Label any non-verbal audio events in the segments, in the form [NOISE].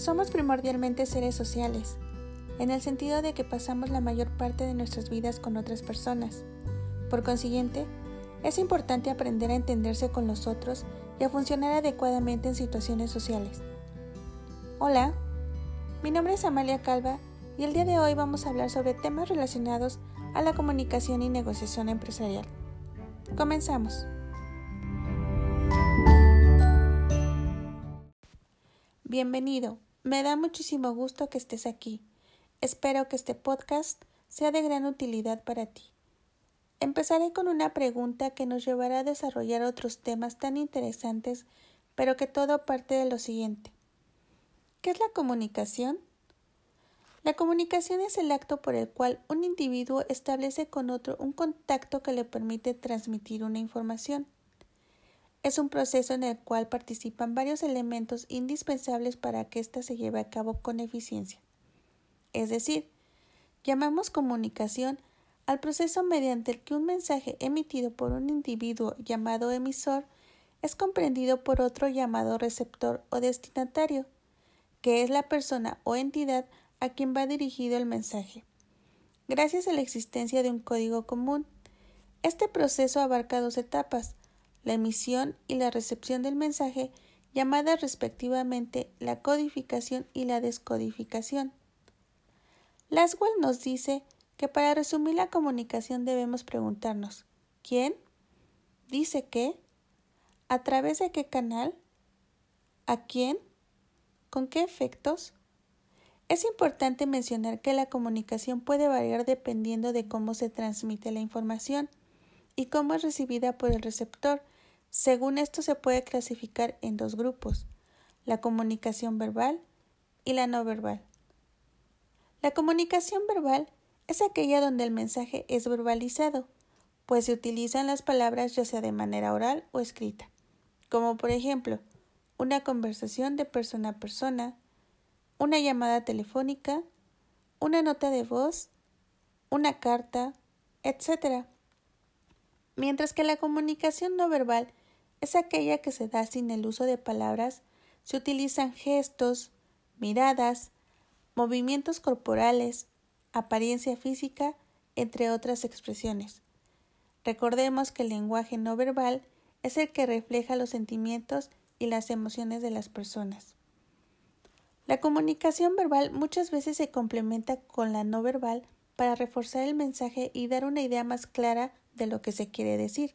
Somos primordialmente seres sociales, en el sentido de que pasamos la mayor parte de nuestras vidas con otras personas. Por consiguiente, es importante aprender a entenderse con los otros y a funcionar adecuadamente en situaciones sociales. Hola, mi nombre es Amalia Calva y el día de hoy vamos a hablar sobre temas relacionados a la comunicación y negociación empresarial. Comenzamos. Bienvenido, me da muchísimo gusto que estés aquí. Espero que este podcast sea de gran utilidad para ti. Empezaré con una pregunta que nos llevará a desarrollar otros temas tan interesantes, pero que todo parte de lo siguiente. ¿Qué es la comunicación? La comunicación es el acto por el cual un individuo establece con otro un contacto que le permite transmitir una información. Es un proceso en el cual participan varios elementos indispensables para que ésta se lleve a cabo con eficiencia. Es decir, llamamos comunicación al proceso mediante el que un mensaje emitido por un individuo llamado emisor es comprendido por otro llamado receptor o destinatario, que es la persona o entidad a quien va dirigido el mensaje. Gracias a la existencia de un código común, este proceso abarca dos etapas, la emisión y la recepción del mensaje, llamadas respectivamente la codificación y la descodificación. Laswell nos dice que para resumir la comunicación debemos preguntarnos ¿quién? ¿Dice qué? ¿A través de qué canal? ¿A quién? ¿Con qué efectos? Es importante mencionar que la comunicación puede variar dependiendo de cómo se transmite la información y cómo es recibida por el receptor. Según esto se puede clasificar en dos grupos, la comunicación verbal y la no verbal. La comunicación verbal es aquella donde el mensaje es verbalizado, pues se utilizan las palabras ya sea de manera oral o escrita, como por ejemplo una conversación de persona a persona, una llamada telefónica, una nota de voz, una carta, etc mientras que la comunicación no verbal es aquella que se da sin el uso de palabras, se utilizan gestos, miradas, movimientos corporales, apariencia física, entre otras expresiones. Recordemos que el lenguaje no verbal es el que refleja los sentimientos y las emociones de las personas. La comunicación verbal muchas veces se complementa con la no verbal para reforzar el mensaje y dar una idea más clara de lo que se quiere decir.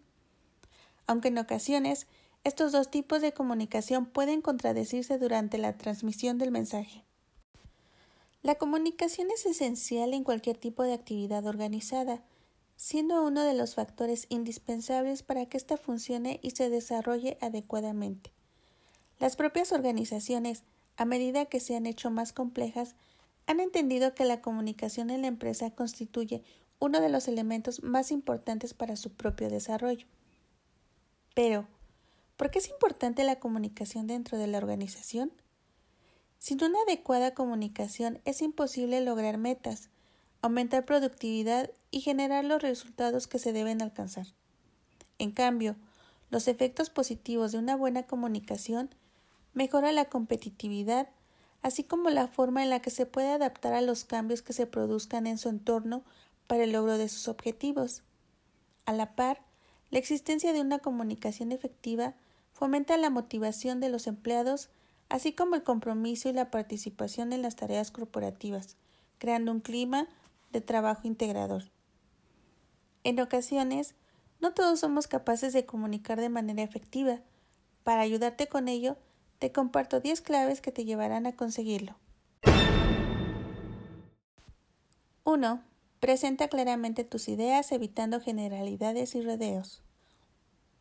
Aunque en ocasiones estos dos tipos de comunicación pueden contradecirse durante la transmisión del mensaje. La comunicación es esencial en cualquier tipo de actividad organizada, siendo uno de los factores indispensables para que ésta funcione y se desarrolle adecuadamente. Las propias organizaciones, a medida que se han hecho más complejas, han entendido que la comunicación en la empresa constituye uno de los elementos más importantes para su propio desarrollo. Pero, ¿por qué es importante la comunicación dentro de la organización? Sin una adecuada comunicación es imposible lograr metas, aumentar productividad y generar los resultados que se deben alcanzar. En cambio, los efectos positivos de una buena comunicación mejora la competitividad, así como la forma en la que se puede adaptar a los cambios que se produzcan en su entorno para el logro de sus objetivos. A la par, la existencia de una comunicación efectiva fomenta la motivación de los empleados, así como el compromiso y la participación en las tareas corporativas, creando un clima de trabajo integrador. En ocasiones, no todos somos capaces de comunicar de manera efectiva. Para ayudarte con ello, te comparto 10 claves que te llevarán a conseguirlo. 1. Presenta claramente tus ideas evitando generalidades y rodeos.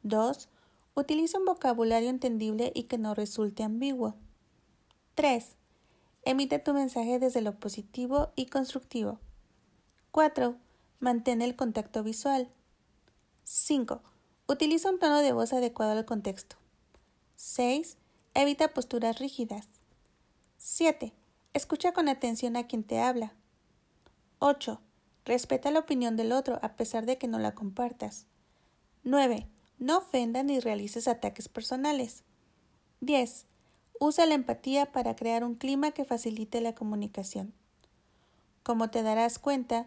2. Utiliza un vocabulario entendible y que no resulte ambiguo. 3. Emite tu mensaje desde lo positivo y constructivo. 4. Mantén el contacto visual. 5. Utiliza un tono de voz adecuado al contexto. 6. Evita posturas rígidas. 7. Escucha con atención a quien te habla. 8. Respeta la opinión del otro a pesar de que no la compartas. 9. No ofendas ni realices ataques personales. 10. Usa la empatía para crear un clima que facilite la comunicación. Como te darás cuenta,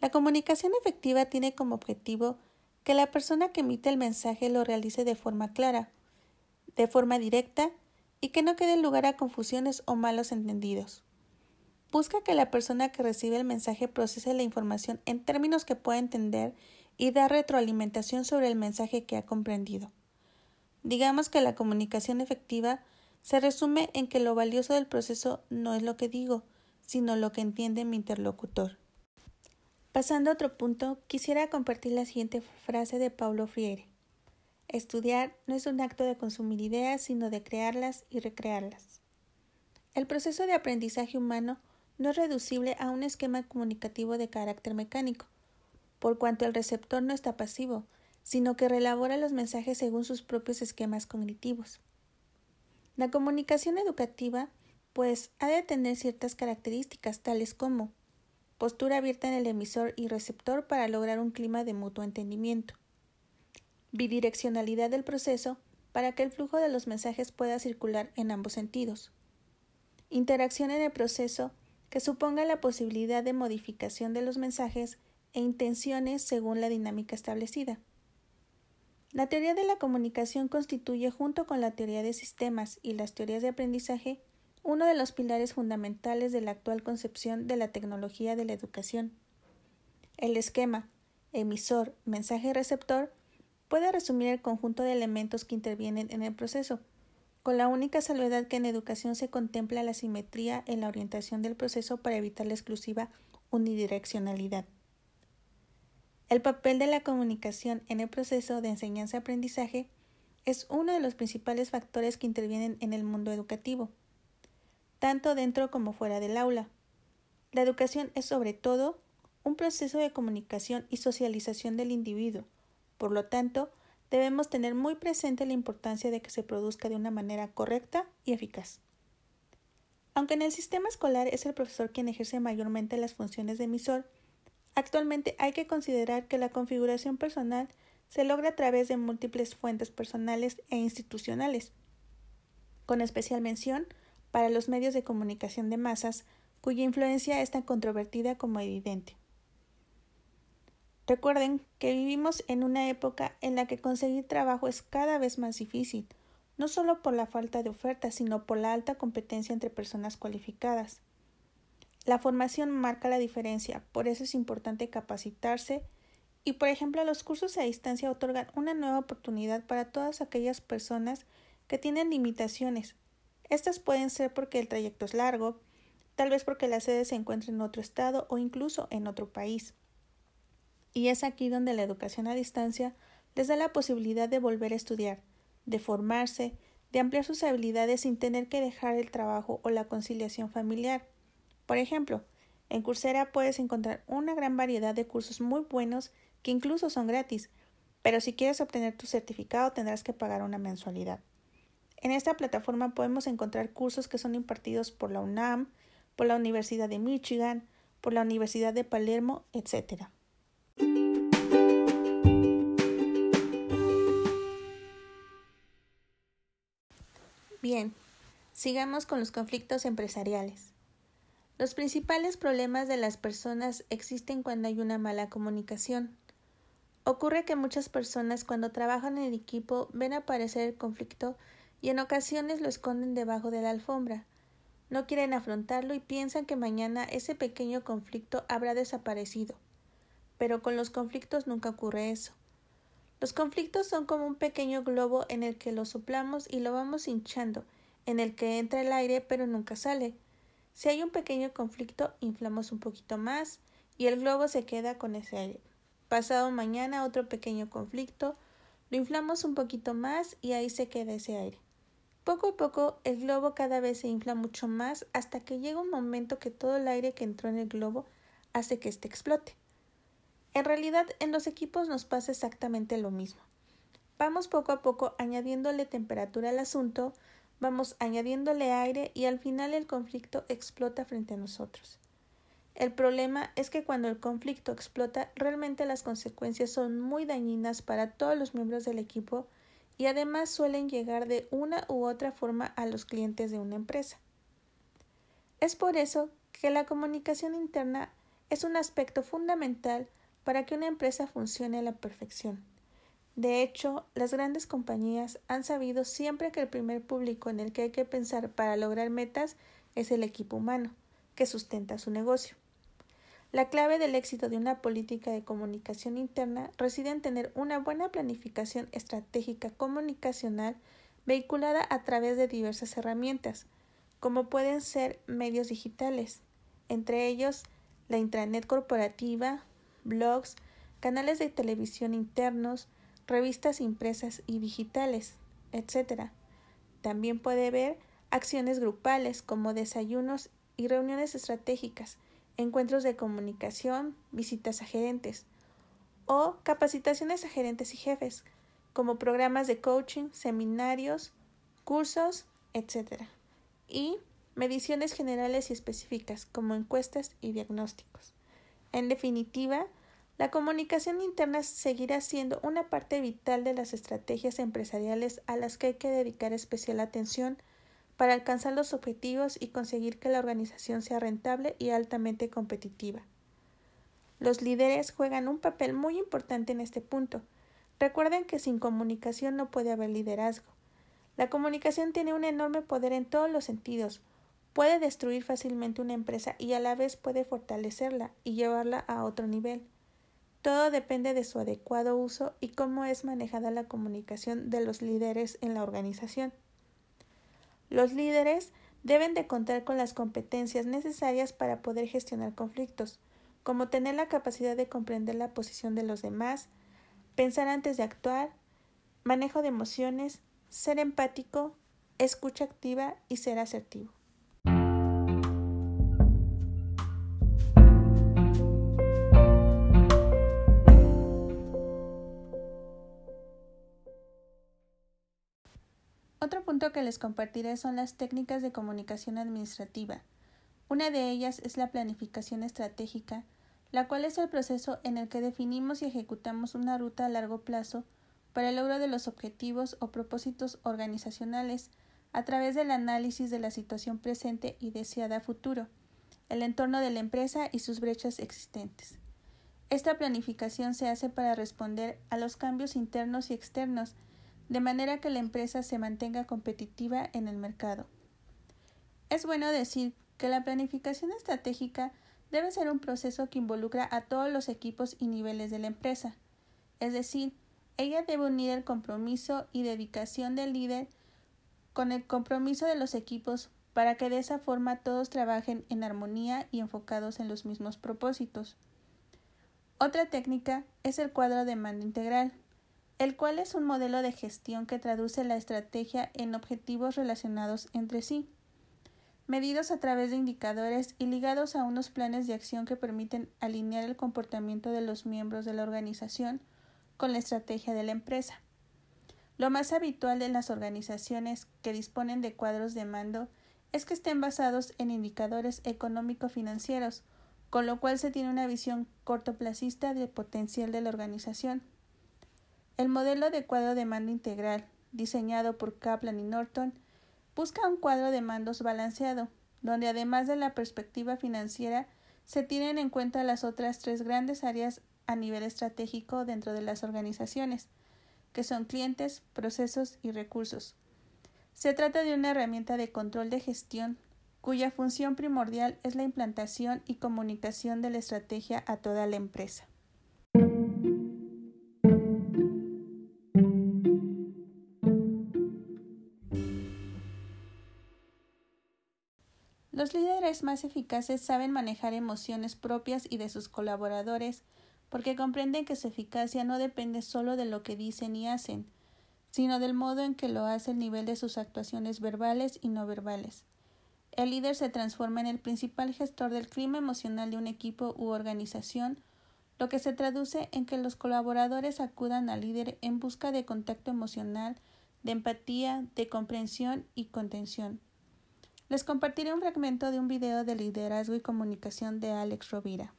la comunicación efectiva tiene como objetivo que la persona que emite el mensaje lo realice de forma clara, de forma directa y que no quede lugar a confusiones o malos entendidos. Busca que la persona que recibe el mensaje procese la información en términos que pueda entender y dar retroalimentación sobre el mensaje que ha comprendido. Digamos que la comunicación efectiva se resume en que lo valioso del proceso no es lo que digo, sino lo que entiende mi interlocutor. Pasando a otro punto, quisiera compartir la siguiente frase de Paulo Freire. Estudiar no es un acto de consumir ideas, sino de crearlas y recrearlas. El proceso de aprendizaje humano no es reducible a un esquema comunicativo de carácter mecánico, por cuanto el receptor no está pasivo, sino que relabora los mensajes según sus propios esquemas cognitivos. La comunicación educativa, pues, ha de tener ciertas características tales como postura abierta en el emisor y receptor para lograr un clima de mutuo entendimiento, bidireccionalidad del proceso para que el flujo de los mensajes pueda circular en ambos sentidos, interacción en el proceso que suponga la posibilidad de modificación de los mensajes e intenciones según la dinámica establecida. La teoría de la comunicación constituye, junto con la teoría de sistemas y las teorías de aprendizaje, uno de los pilares fundamentales de la actual concepción de la tecnología de la educación. El esquema emisor, mensaje receptor puede resumir el conjunto de elementos que intervienen en el proceso, con la única salvedad que en educación se contempla la simetría en la orientación del proceso para evitar la exclusiva unidireccionalidad. El papel de la comunicación en el proceso de enseñanza-aprendizaje es uno de los principales factores que intervienen en el mundo educativo, tanto dentro como fuera del aula. La educación es sobre todo un proceso de comunicación y socialización del individuo, por lo tanto, debemos tener muy presente la importancia de que se produzca de una manera correcta y eficaz. Aunque en el sistema escolar es el profesor quien ejerce mayormente las funciones de emisor, actualmente hay que considerar que la configuración personal se logra a través de múltiples fuentes personales e institucionales, con especial mención para los medios de comunicación de masas, cuya influencia es tan controvertida como evidente. Recuerden que vivimos en una época en la que conseguir trabajo es cada vez más difícil, no solo por la falta de oferta, sino por la alta competencia entre personas cualificadas. La formación marca la diferencia, por eso es importante capacitarse y, por ejemplo, los cursos a distancia otorgan una nueva oportunidad para todas aquellas personas que tienen limitaciones. Estas pueden ser porque el trayecto es largo, tal vez porque la sede se encuentra en otro estado o incluso en otro país. Y es aquí donde la educación a distancia les da la posibilidad de volver a estudiar, de formarse, de ampliar sus habilidades sin tener que dejar el trabajo o la conciliación familiar. Por ejemplo, en Coursera puedes encontrar una gran variedad de cursos muy buenos que incluso son gratis, pero si quieres obtener tu certificado tendrás que pagar una mensualidad. En esta plataforma podemos encontrar cursos que son impartidos por la UNAM, por la Universidad de Michigan, por la Universidad de Palermo, etc. Bien, sigamos con los conflictos empresariales. Los principales problemas de las personas existen cuando hay una mala comunicación. Ocurre que muchas personas cuando trabajan en equipo ven aparecer el conflicto y en ocasiones lo esconden debajo de la alfombra. No quieren afrontarlo y piensan que mañana ese pequeño conflicto habrá desaparecido. Pero con los conflictos nunca ocurre eso. Los conflictos son como un pequeño globo en el que lo soplamos y lo vamos hinchando, en el que entra el aire pero nunca sale. Si hay un pequeño conflicto, inflamos un poquito más y el globo se queda con ese aire. Pasado mañana otro pequeño conflicto, lo inflamos un poquito más y ahí se queda ese aire. Poco a poco el globo cada vez se infla mucho más hasta que llega un momento que todo el aire que entró en el globo hace que éste explote. En realidad, en los equipos nos pasa exactamente lo mismo. Vamos poco a poco añadiéndole temperatura al asunto, vamos añadiéndole aire y al final el conflicto explota frente a nosotros. El problema es que cuando el conflicto explota, realmente las consecuencias son muy dañinas para todos los miembros del equipo y además suelen llegar de una u otra forma a los clientes de una empresa. Es por eso que la comunicación interna es un aspecto fundamental para que una empresa funcione a la perfección. De hecho, las grandes compañías han sabido siempre que el primer público en el que hay que pensar para lograr metas es el equipo humano, que sustenta su negocio. La clave del éxito de una política de comunicación interna reside en tener una buena planificación estratégica comunicacional vehiculada a través de diversas herramientas, como pueden ser medios digitales, entre ellos la intranet corporativa, blogs, canales de televisión internos, revistas impresas y digitales, etc. También puede haber acciones grupales como desayunos y reuniones estratégicas, encuentros de comunicación, visitas a gerentes o capacitaciones a gerentes y jefes, como programas de coaching, seminarios, cursos, etc. Y mediciones generales y específicas, como encuestas y diagnósticos. En definitiva, la comunicación interna seguirá siendo una parte vital de las estrategias empresariales a las que hay que dedicar especial atención para alcanzar los objetivos y conseguir que la organización sea rentable y altamente competitiva. Los líderes juegan un papel muy importante en este punto. Recuerden que sin comunicación no puede haber liderazgo. La comunicación tiene un enorme poder en todos los sentidos. Puede destruir fácilmente una empresa y a la vez puede fortalecerla y llevarla a otro nivel. Todo depende de su adecuado uso y cómo es manejada la comunicación de los líderes en la organización. Los líderes deben de contar con las competencias necesarias para poder gestionar conflictos, como tener la capacidad de comprender la posición de los demás, pensar antes de actuar, manejo de emociones, ser empático, escucha activa y ser asertivo. Que les compartiré son las técnicas de comunicación administrativa. Una de ellas es la planificación estratégica, la cual es el proceso en el que definimos y ejecutamos una ruta a largo plazo para el logro de los objetivos o propósitos organizacionales a través del análisis de la situación presente y deseada futuro, el entorno de la empresa y sus brechas existentes. Esta planificación se hace para responder a los cambios internos y externos de manera que la empresa se mantenga competitiva en el mercado. Es bueno decir que la planificación estratégica debe ser un proceso que involucra a todos los equipos y niveles de la empresa, es decir, ella debe unir el compromiso y dedicación del líder con el compromiso de los equipos para que de esa forma todos trabajen en armonía y enfocados en los mismos propósitos. Otra técnica es el cuadro de mando integral, el cual es un modelo de gestión que traduce la estrategia en objetivos relacionados entre sí, medidos a través de indicadores y ligados a unos planes de acción que permiten alinear el comportamiento de los miembros de la organización con la estrategia de la empresa. Lo más habitual en las organizaciones que disponen de cuadros de mando es que estén basados en indicadores económico-financieros, con lo cual se tiene una visión cortoplacista del potencial de la organización. El modelo de cuadro de mando integral, diseñado por Kaplan y Norton, busca un cuadro de mandos balanceado, donde además de la perspectiva financiera se tienen en cuenta las otras tres grandes áreas a nivel estratégico dentro de las organizaciones, que son clientes, procesos y recursos. Se trata de una herramienta de control de gestión cuya función primordial es la implantación y comunicación de la estrategia a toda la empresa. Los líderes más eficaces saben manejar emociones propias y de sus colaboradores, porque comprenden que su eficacia no depende solo de lo que dicen y hacen, sino del modo en que lo hace el nivel de sus actuaciones verbales y no verbales. El líder se transforma en el principal gestor del clima emocional de un equipo u organización, lo que se traduce en que los colaboradores acudan al líder en busca de contacto emocional, de empatía, de comprensión y contención. Les compartiré un fragmento de un video de liderazgo y comunicación de Alex Rovira.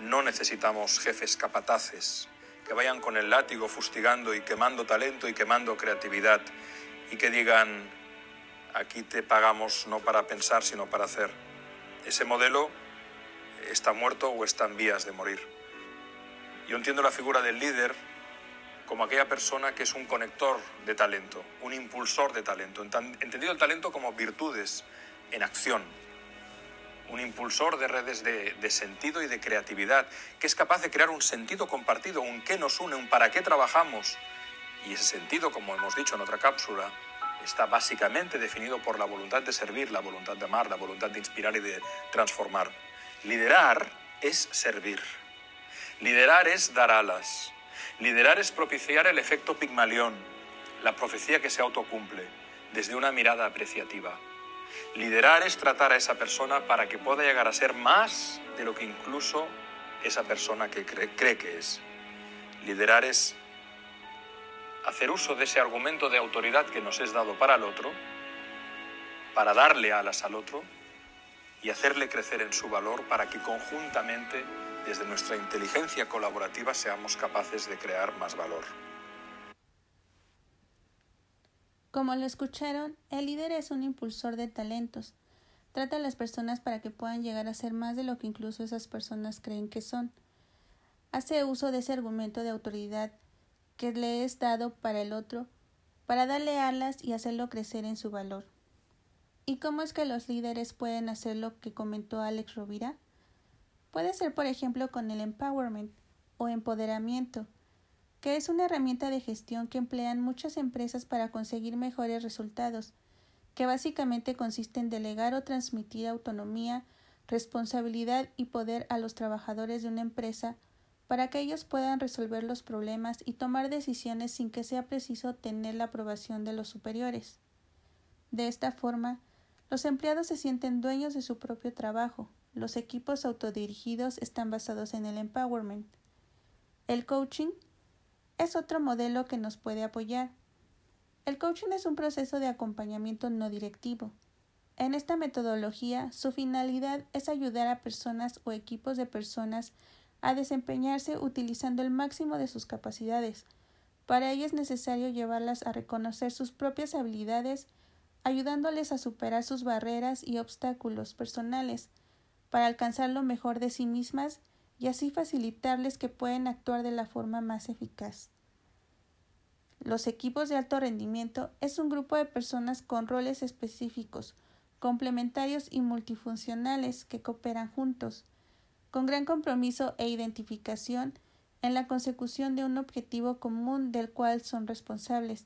No necesitamos jefes capataces que vayan con el látigo fustigando y quemando talento y quemando creatividad y que digan, aquí te pagamos no para pensar, sino para hacer. Ese modelo está muerto o está en vías de morir. Yo entiendo la figura del líder como aquella persona que es un conector de talento, un impulsor de talento, entendido el talento como virtudes en acción, un impulsor de redes de, sentido y de creatividad, que es capaz de crear un sentido compartido, un qué nos une, un para qué trabajamos. Y ese sentido, como hemos dicho en otra cápsula, está básicamente definido por la voluntad de servir, la voluntad de amar, la voluntad de inspirar y de transformar. Liderar es servir. Liderar es dar alas. Liderar es propiciar el efecto Pigmalión, la profecía que se autocumple, desde una mirada apreciativa. Liderar es tratar a esa persona para que pueda llegar a ser más de lo que incluso esa persona que cree, cree que es. Liderar es hacer uso de ese argumento de autoridad que nos es dado para el otro, para darle alas al otro y hacerle crecer en su valor para que conjuntamente, desde nuestra inteligencia colaborativa, seamos capaces de crear más valor. Como lo escucharon, el líder es un impulsor de talentos. Trata a las personas para que puedan llegar a ser más de lo que incluso esas personas creen que son. Hace uso de ese argumento de autoridad que le es dado para el otro, para darle alas y hacerlo crecer en su valor. ¿Y cómo es que los líderes pueden hacer lo que comentó Alex Rovira? Puede ser, por ejemplo, con el empowerment o empoderamiento, que es una herramienta de gestión que emplean muchas empresas para conseguir mejores resultados, que básicamente consiste en delegar o transmitir autonomía, responsabilidad y poder a los trabajadores de una empresa para que ellos puedan resolver los problemas y tomar decisiones sin que sea preciso tener la aprobación de los superiores. De esta forma, los empleados se sienten dueños de su propio trabajo. Los equipos autodirigidos están basados en el empowerment. El coaching es otro modelo que nos puede apoyar. El coaching es un proceso de acompañamiento no directivo. En esta metodología, su finalidad es ayudar a personas o equipos de personas a desempeñarse utilizando el máximo de sus capacidades. Para ello es necesario llevarlas a reconocer sus propias habilidades, ayudándoles a superar sus barreras y obstáculos personales, para alcanzar lo mejor de sí mismas y así facilitarles que pueden actuar de la forma más eficaz. Los equipos de alto rendimiento es un grupo de personas con roles específicos, complementarios y multifuncionales que cooperan juntos con gran compromiso e identificación en la consecución de un objetivo común del cual son responsables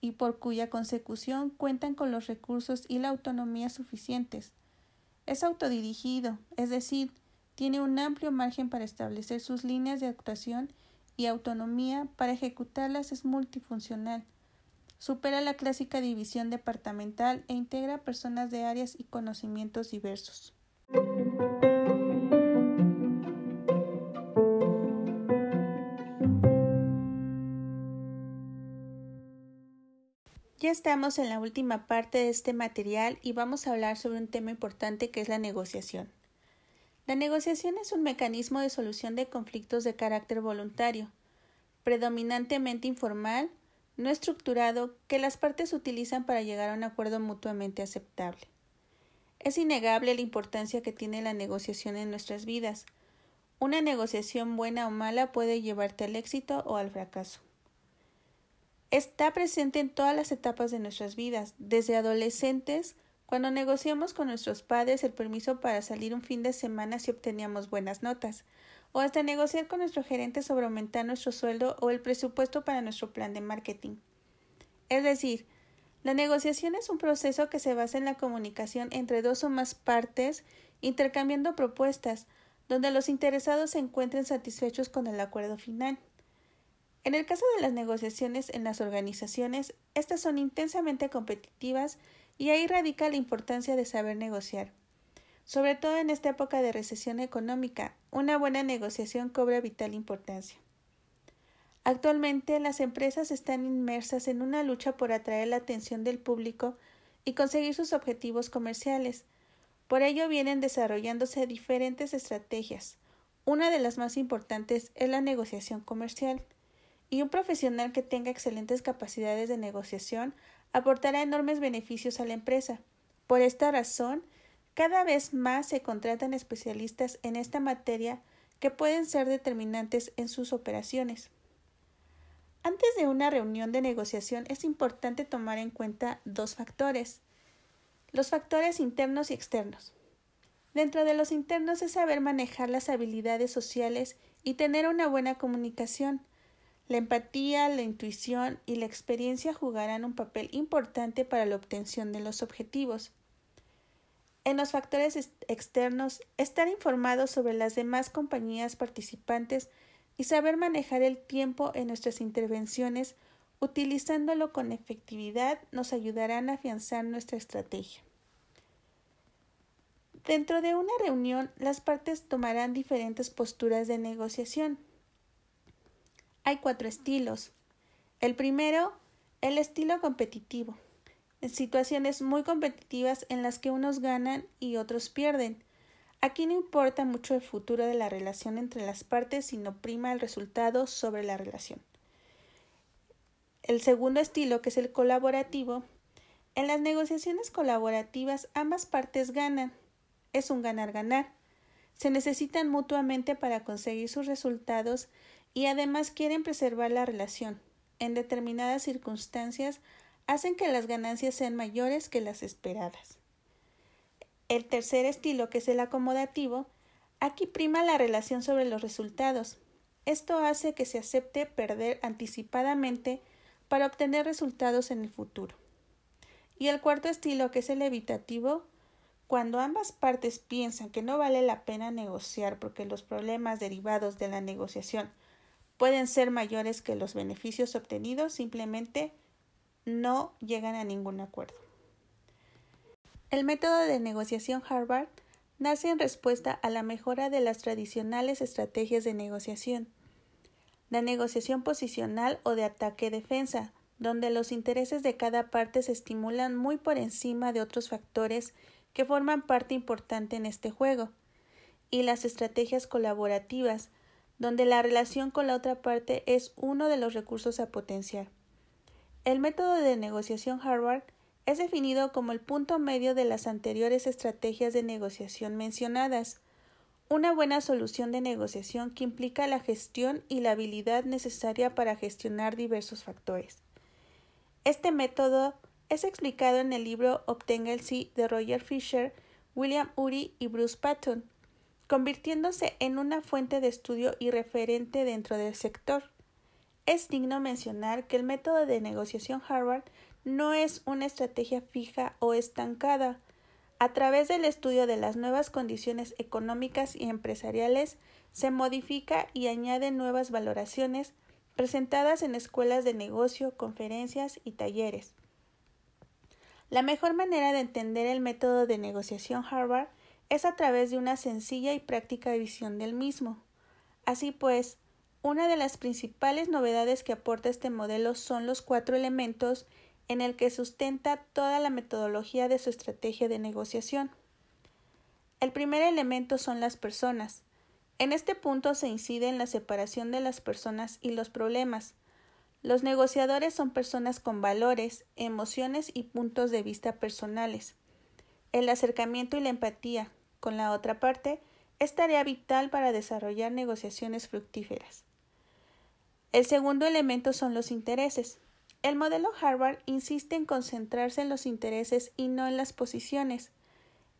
y por cuya consecución cuentan con los recursos y la autonomía suficientes. Es autodirigido, es decir, tiene un amplio margen para establecer sus líneas de actuación y autonomía para ejecutarlas es multifuncional. Supera la clásica división departamental e integra personas de áreas y conocimientos diversos. Estamos en la última parte de este material y vamos a hablar sobre un tema importante que es la negociación. La negociación es un mecanismo de solución de conflictos de carácter voluntario, predominantemente informal, no estructurado, que las partes utilizan para llegar a un acuerdo mutuamente aceptable. Es innegable la importancia que tiene la negociación en nuestras vidas. Una negociación buena o mala puede llevarte al éxito o al fracaso. Está presente en todas las etapas de nuestras vidas, desde adolescentes, cuando negociamos con nuestros padres el permiso para salir un fin de semana si obteníamos buenas notas, o hasta negociar con nuestro gerente sobre aumentar nuestro sueldo o el presupuesto para nuestro plan de marketing. Es decir, la negociación es un proceso que se basa en la comunicación entre dos o más partes intercambiando propuestas, donde los interesados se encuentren satisfechos con el acuerdo final. En el caso de las negociaciones en las organizaciones, estas son intensamente competitivas y ahí radica la importancia de saber negociar. Sobre todo en esta época de recesión económica, una buena negociación cobra vital importancia. Actualmente las empresas están inmersas en una lucha por atraer la atención del público y conseguir sus objetivos comerciales. Por ello vienen desarrollándose diferentes estrategias, Una de las más importantes es la negociación comercial, y un profesional que tenga excelentes capacidades de negociación aportará enormes beneficios a la empresa. Por esta razón, cada vez más se contratan especialistas en esta materia que pueden ser determinantes en sus operaciones. Antes de una reunión de negociación es importante tomar en cuenta dos factores. Los factores internos y externos. Dentro de los internos es saber manejar las habilidades sociales y tener una buena comunicación. La empatía, la intuición y la experiencia jugarán un papel importante para la obtención de los objetivos. En los factores externos, estar informados sobre las demás compañías participantes y saber manejar el tiempo en nuestras intervenciones utilizándolo con efectividad nos ayudarán a afianzar nuestra estrategia. Dentro de una reunión, las partes tomarán diferentes posturas de negociación. Hay cuatro estilos. El primero, el estilo competitivo. En situaciones muy competitivas en las que unos ganan y otros pierden. Aquí no importa mucho el futuro de la relación entre las partes, sino prima el resultado sobre la relación. El segundo estilo, que es el colaborativo, en las negociaciones colaborativas ambas partes ganan, es un ganar-ganar. Se necesitan mutuamente para conseguir sus resultados y además quieren preservar la relación. En determinadas circunstancias hacen que las ganancias sean mayores que las esperadas. El tercer estilo, que es el acomodativo, aquí prima la relación sobre los resultados. Esto hace que se acepte perder anticipadamente para obtener resultados en el futuro. Y el cuarto estilo, que es el evitativo, cuando ambas partes piensan que no vale la pena negociar porque los problemas derivados de la negociación pueden ser mayores que los beneficios obtenidos, simplemente no llegan a ningún acuerdo. El método de negociación Harvard nace en respuesta a la mejora de las tradicionales estrategias de negociación, la negociación posicional o de ataque-defensa, donde los intereses de cada parte se estimulan muy por encima de otros factores que forman parte importante en este juego, y las estrategias colaborativas, donde la relación con la otra parte es uno de los recursos a potenciar. El método de negociación Harvard es definido como el punto medio de las anteriores estrategias de negociación mencionadas, una buena solución de negociación que implica la gestión y la habilidad necesaria para gestionar diversos factores. Este método es explicado en el libro Obtenga el sí de Roger Fisher, William Ury y Bruce Patton, convirtiéndose en una fuente de estudio y referente dentro del sector. Es digno mencionar que el método de negociación Harvard no es una estrategia fija o estancada. A través del estudio de las nuevas condiciones económicas y empresariales se modifica y añade nuevas valoraciones presentadas en escuelas de negocio, conferencias y talleres. La mejor manera de entender el método de negociación Harvard es a través de una sencilla y práctica visión del mismo. Así pues, una de las principales novedades que aporta este modelo son los cuatro elementos en el que sustenta toda la metodología de su estrategia de negociación. El primer elemento son las personas. En este punto se incide en la separación de las personas y los problemas, los negociadores son personas con valores, emociones y puntos de vista personales. El acercamiento y la empatía con la otra parte es tarea vital para desarrollar negociaciones fructíferas. El segundo elemento son los intereses. El modelo Harvard insiste en concentrarse en los intereses y no en las posiciones.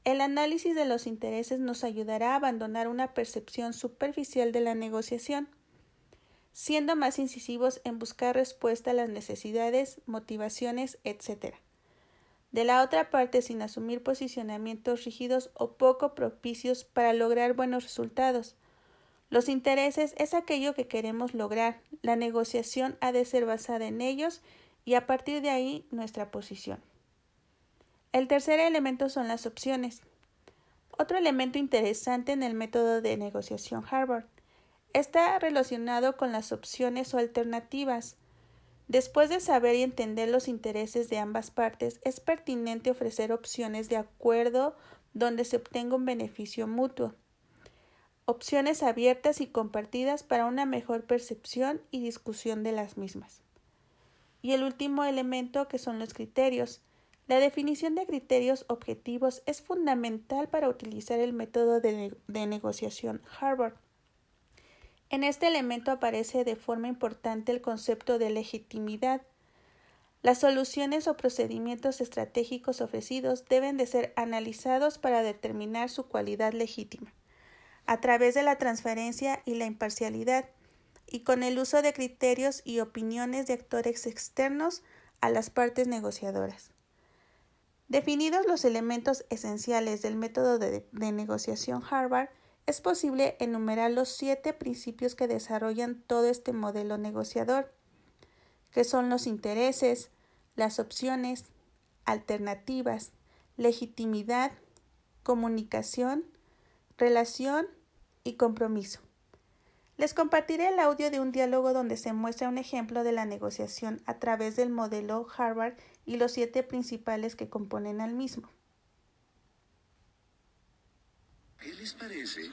El análisis de los intereses nos ayudará a abandonar una percepción superficial de la negociación siendo más incisivos en buscar respuesta a las necesidades, motivaciones, etc. De la otra parte, sin asumir posicionamientos rígidos o poco propicios para lograr buenos resultados. Los intereses es aquello que queremos lograr. La negociación ha de ser basada en ellos y a partir de ahí nuestra posición. El tercer elemento son las opciones. Otro elemento interesante en el método de negociación Harvard está relacionado con las opciones o alternativas. Después de saber y entender los intereses de ambas partes, es pertinente ofrecer opciones de acuerdo donde se obtenga un beneficio mutuo. opciones abiertas y compartidas para una mejor percepción y discusión de las mismas. Y el último elemento que son los criterios. La definición de criterios objetivos es fundamental para utilizar el método de, negociación Harvard. En este elemento aparece de forma importante el concepto de legitimidad. Las soluciones o procedimientos estratégicos ofrecidos deben de ser analizados para determinar su cualidad legítima, a través de la transferencia y la imparcialidad, y con el uso de criterios y opiniones de actores externos a las partes negociadoras. Definidos los elementos esenciales del método de, de negociación Harvard, es posible enumerar los siete principios que desarrollan todo este modelo negociador, que son los intereses, las opciones, alternativas, legitimidad, comunicación, relación y compromiso. Les compartiré el audio de un diálogo donde se muestra un ejemplo de la negociación a través del modelo Harvard y los siete principales que componen al mismo. ¿Qué les parece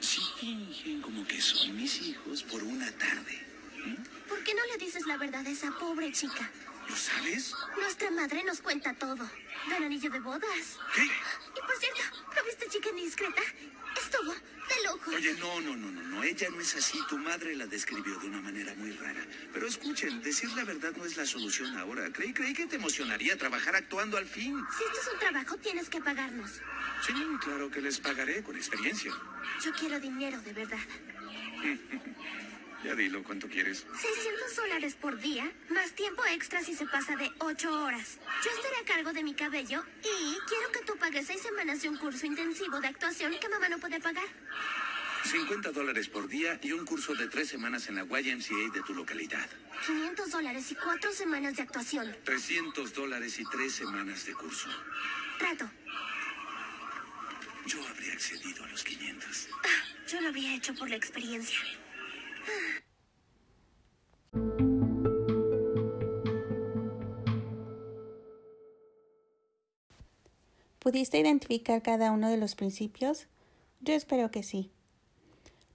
si fingen como que son mis hijos por una tarde? ¿Mm? ¿Por qué no le dices la verdad a esa pobre chica? ¿Lo sabes? Nuestra madre nos cuenta todo. Del anillo de bodas. ¿Qué? Y por cierto, ¿no viste chica indiscreta? Estuvo de lujo. Oye, no, no, no, no, no, ella no es así. Tu madre la describió de una manera muy rara. Pero escuchen, decir la verdad no es la solución ahora. Creí, creí que te emocionaría trabajar actuando al fin. Si esto es un trabajo, tienes que pagarnos. Sí, claro que les pagaré con experiencia. Yo quiero dinero de verdad. [LAUGHS] Ya dilo, ¿cuánto quieres? 600 dólares por día, más tiempo extra si se pasa de 8 horas. Yo estaré a cargo de mi cabello y quiero que tú pagues 6 semanas de un curso intensivo de actuación que mamá no puede pagar. 50 dólares por día y un curso de tres semanas en la YMCA de tu localidad. 500 dólares y 4 semanas de actuación. 300 dólares y tres semanas de curso. Trato. Yo habría accedido a los 500. Ah, Yo lo habría hecho por la experiencia. ¿Pudiste identificar cada uno de los principios? Yo espero que sí.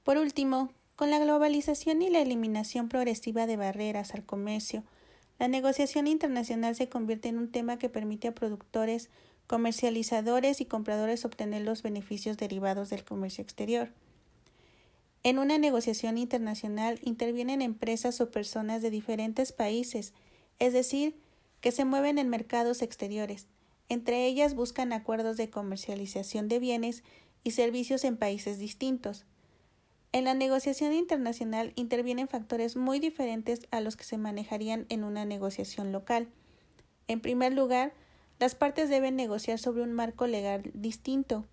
Por último, con la globalización y la eliminación progresiva de barreras al comercio, la negociación internacional se convierte en un tema que permite a productores, comercializadores y compradores obtener los beneficios derivados del comercio exterior. En una negociación internacional intervienen empresas o personas de diferentes países, es decir, que se mueven en mercados exteriores. Entre ellas buscan acuerdos de comercialización de bienes y servicios en países distintos. En la negociación internacional intervienen factores muy diferentes a los que se manejarían en una negociación local. En primer lugar, las partes deben negociar sobre un marco legal distinto.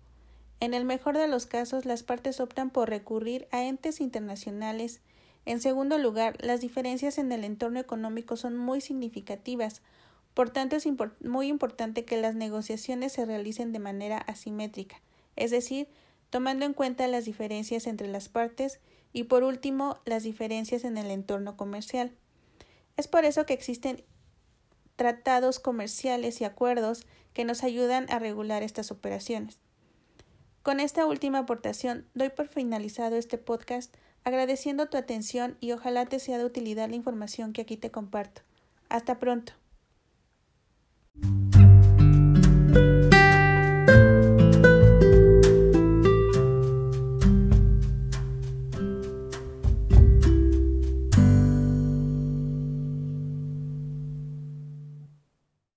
En el mejor de los casos, las partes optan por recurrir a entes internacionales. En segundo lugar, las diferencias en el entorno económico son muy significativas. Por tanto, es muy importante que las negociaciones se realicen de manera asimétrica, es decir, tomando en cuenta las diferencias entre las partes y, por último, las diferencias en el entorno comercial. Es por eso que existen tratados comerciales y acuerdos que nos ayudan a regular estas operaciones. Con esta última aportación doy por finalizado este podcast agradeciendo tu atención y ojalá te sea de utilidad la información que aquí te comparto. Hasta pronto.